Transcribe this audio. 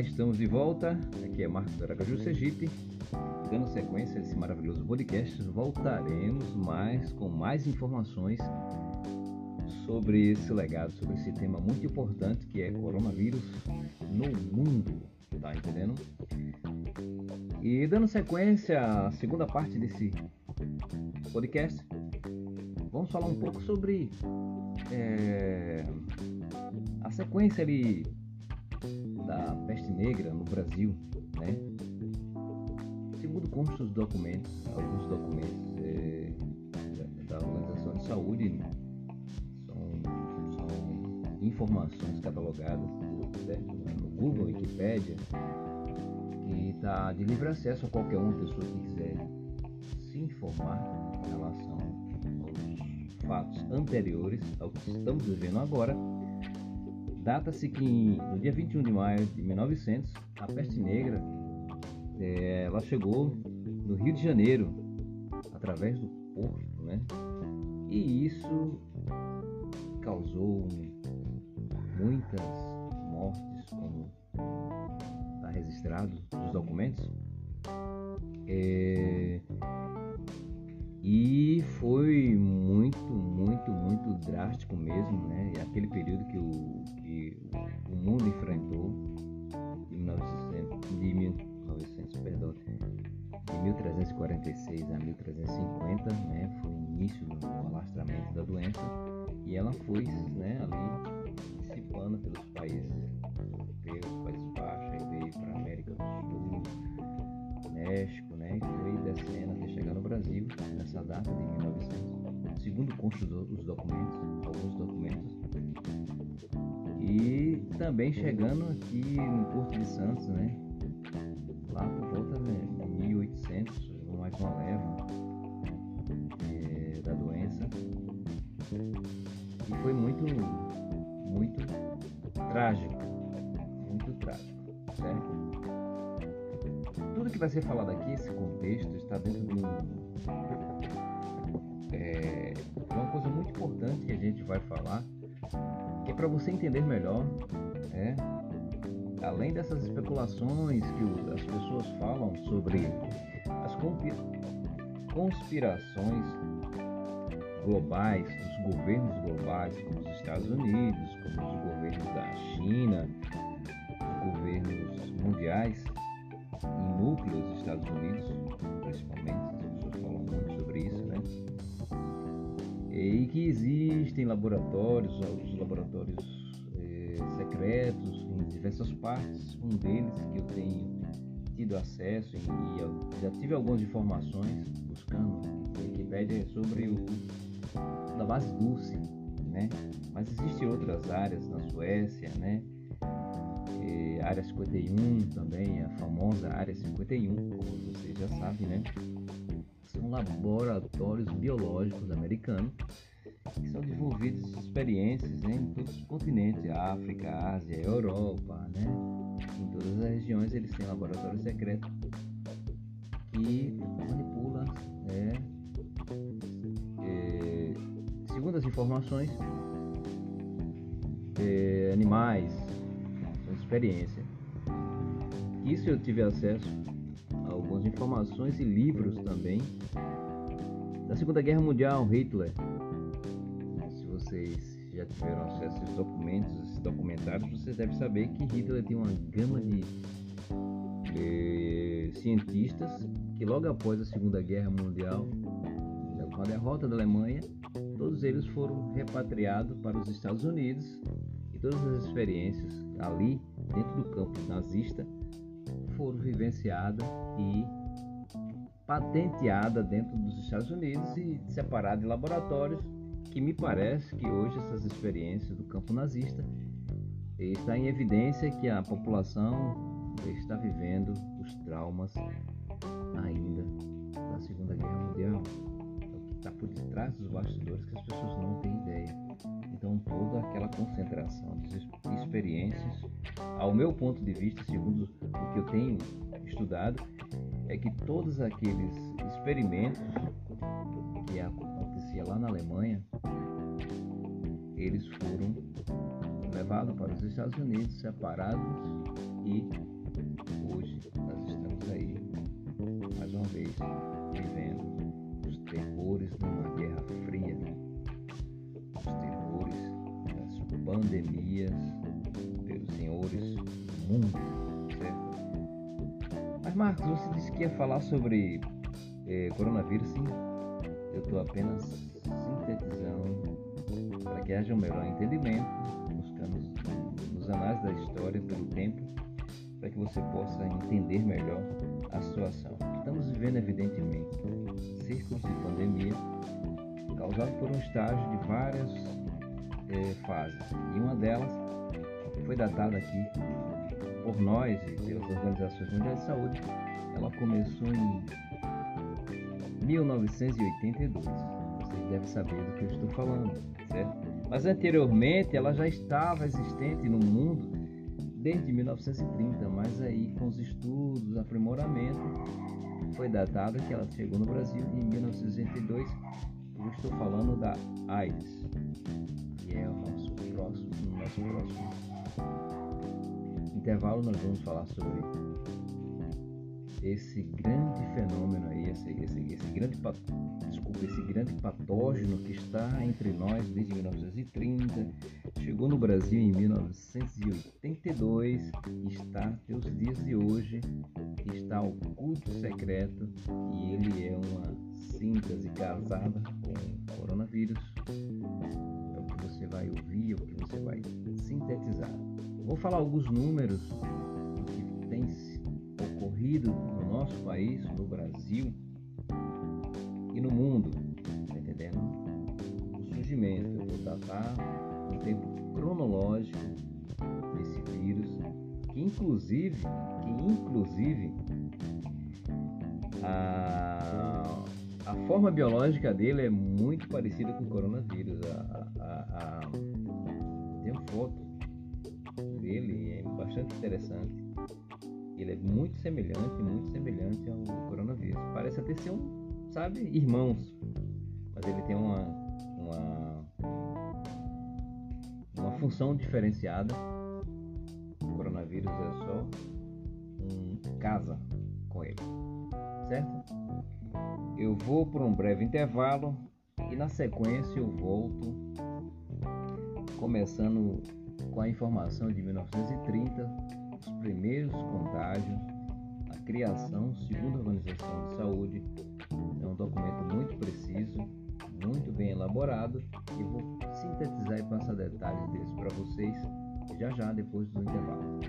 estamos de volta. Aqui é Marcos Aracaju Sergipe. Dando sequência a esse maravilhoso podcast, voltaremos mais com mais informações sobre esse legado, sobre esse tema muito importante que é coronavírus no mundo. Tá entendendo? E dando sequência à segunda parte desse podcast, vamos falar um pouco sobre é, a sequência ali da peste negra no Brasil, né? Segundo constam os documentos, alguns documentos é, da, Organização de Saúde, são, são informações catalogadas certo? no Google, Wikipedia, que está de livre acesso a qualquer uma pessoa que quiser se informar em relação aos fatos anteriores ao que estamos vivendo agora Data-se que no dia 21 de maio de 1900, a peste negra é, ela chegou no Rio de Janeiro através do Porto, né? E isso causou muitas mortes, como está registrado nos documentos. É, aquele período que o, que o mundo enfrentou de 1900, de 1900, perdão, de 1346 a 1350, né? Foi o início do alastramento da doença e ela foi, né? Ali dissipando pelos países europeus, Países Baixos, aí veio para a América do Sul, México, né? E foi descendo até chegar no Brasil nessa data de 1900, segundo constam os documentos, alguns documentos também chegando aqui no Porto de Santos, né? Lá por volta de 1800, mais uma leva é, da doença. E foi muito, muito trágico. Muito trágico, certo? Tudo que vai ser falado aqui, esse contexto, está dentro de um. É, uma coisa muito importante que a gente vai falar é para você entender melhor, é, além dessas especulações que as pessoas falam sobre as conspirações globais, os governos globais, como os Estados Unidos, como os governos da China, os governos mundiais em núcleos dos Estados Unidos, principalmente, as pessoas falam muito sobre isso, né? E que existem laboratórios, os laboratórios é, secretos em diversas partes. Um deles que eu tenho tido acesso e já tive algumas informações buscando na Wikipedia sobre o da base Dulce, né? Mas existem outras áreas na Suécia, né? É, área 51 também, a famosa área 51, como vocês já sabem, né? São laboratórios biológicos americanos que são desenvolvidos experiências né, em todos os continentes, África, Ásia, Europa, né? Em todas as regiões eles têm laboratórios secretos que manipula, né, é, segundo as informações, é, animais, são experiência. Isso eu tive acesso algumas informações e livros também da Segunda Guerra Mundial, Hitler. Se vocês já tiveram acesso a esses documentos, esses documentários, vocês devem saber que Hitler tem uma gama de, de cientistas que logo após a Segunda Guerra Mundial, com a derrota da Alemanha, todos eles foram repatriados para os Estados Unidos e todas as experiências ali dentro do campo nazista foram vivenciadas e patenteada dentro dos Estados Unidos e separada em laboratórios, que me parece que hoje essas experiências do campo nazista está em evidência que a população está vivendo os traumas ainda detrás dos bastidores que as pessoas não têm ideia. Então toda aquela concentração de experiências, ao meu ponto de vista, segundo o que eu tenho estudado, é que todos aqueles experimentos que acontecia lá na Alemanha, eles foram levados para os Estados Unidos, separados E hoje nós estamos aí, mais uma vez, vivendo os terrores de uma pandemias pelos senhores do mundo, certo? Mas Marcos, você disse que ia falar sobre eh, coronavírus, sim. Eu estou apenas sintetizando para que haja um melhor entendimento, buscando nos anais da história pelo tempo, para que você possa entender melhor a situação. Estamos vivendo, evidentemente, círculos de pandemia causado por um estágio de várias eh, fases. E uma delas foi datada aqui por nós e pelas organizações mundiais de saúde. Ela começou em 1982. Vocês devem saber do que eu estou falando, certo? Mas anteriormente ela já estava existente no mundo desde 1930, mas aí com os estudos, aprimoramento, foi datado que ela chegou no Brasil em 1962. Eu estou falando da AIDS, próximo, intervalo. Nós vamos falar sobre esse grande fenômeno aí, esse, esse, esse grande desculpa, esse grande patógeno que está entre nós desde 1930, chegou no Brasil em 1982, está até os dias de hoje, está oculto secreto e ele é uma síntese casada com o coronavírus. O você vai ouvir, o que você vai sintetizar. Vou falar alguns números do que tem ocorrido no nosso país, no Brasil e no mundo, tá entendendo? O surgimento, eu vou datar um tempo cronológico desse vírus, que inclusive, que inclusive a, a forma biológica dele é muito parecida com o coronavírus. A, a, a, tem uma foto dele, é bastante interessante ele é muito semelhante, muito semelhante ao coronavírus. Parece até ser um, sabe, irmãos. Mas ele tem uma, uma, uma função diferenciada. O coronavírus é só um casa com ele, certo? Eu vou por um breve intervalo e na sequência eu volto começando com a informação de 1930 os primeiros contágios, a criação, segundo a Organização de Saúde, é um documento muito preciso, muito bem elaborado e vou sintetizar e passar detalhes desses para vocês já já depois do intervalo.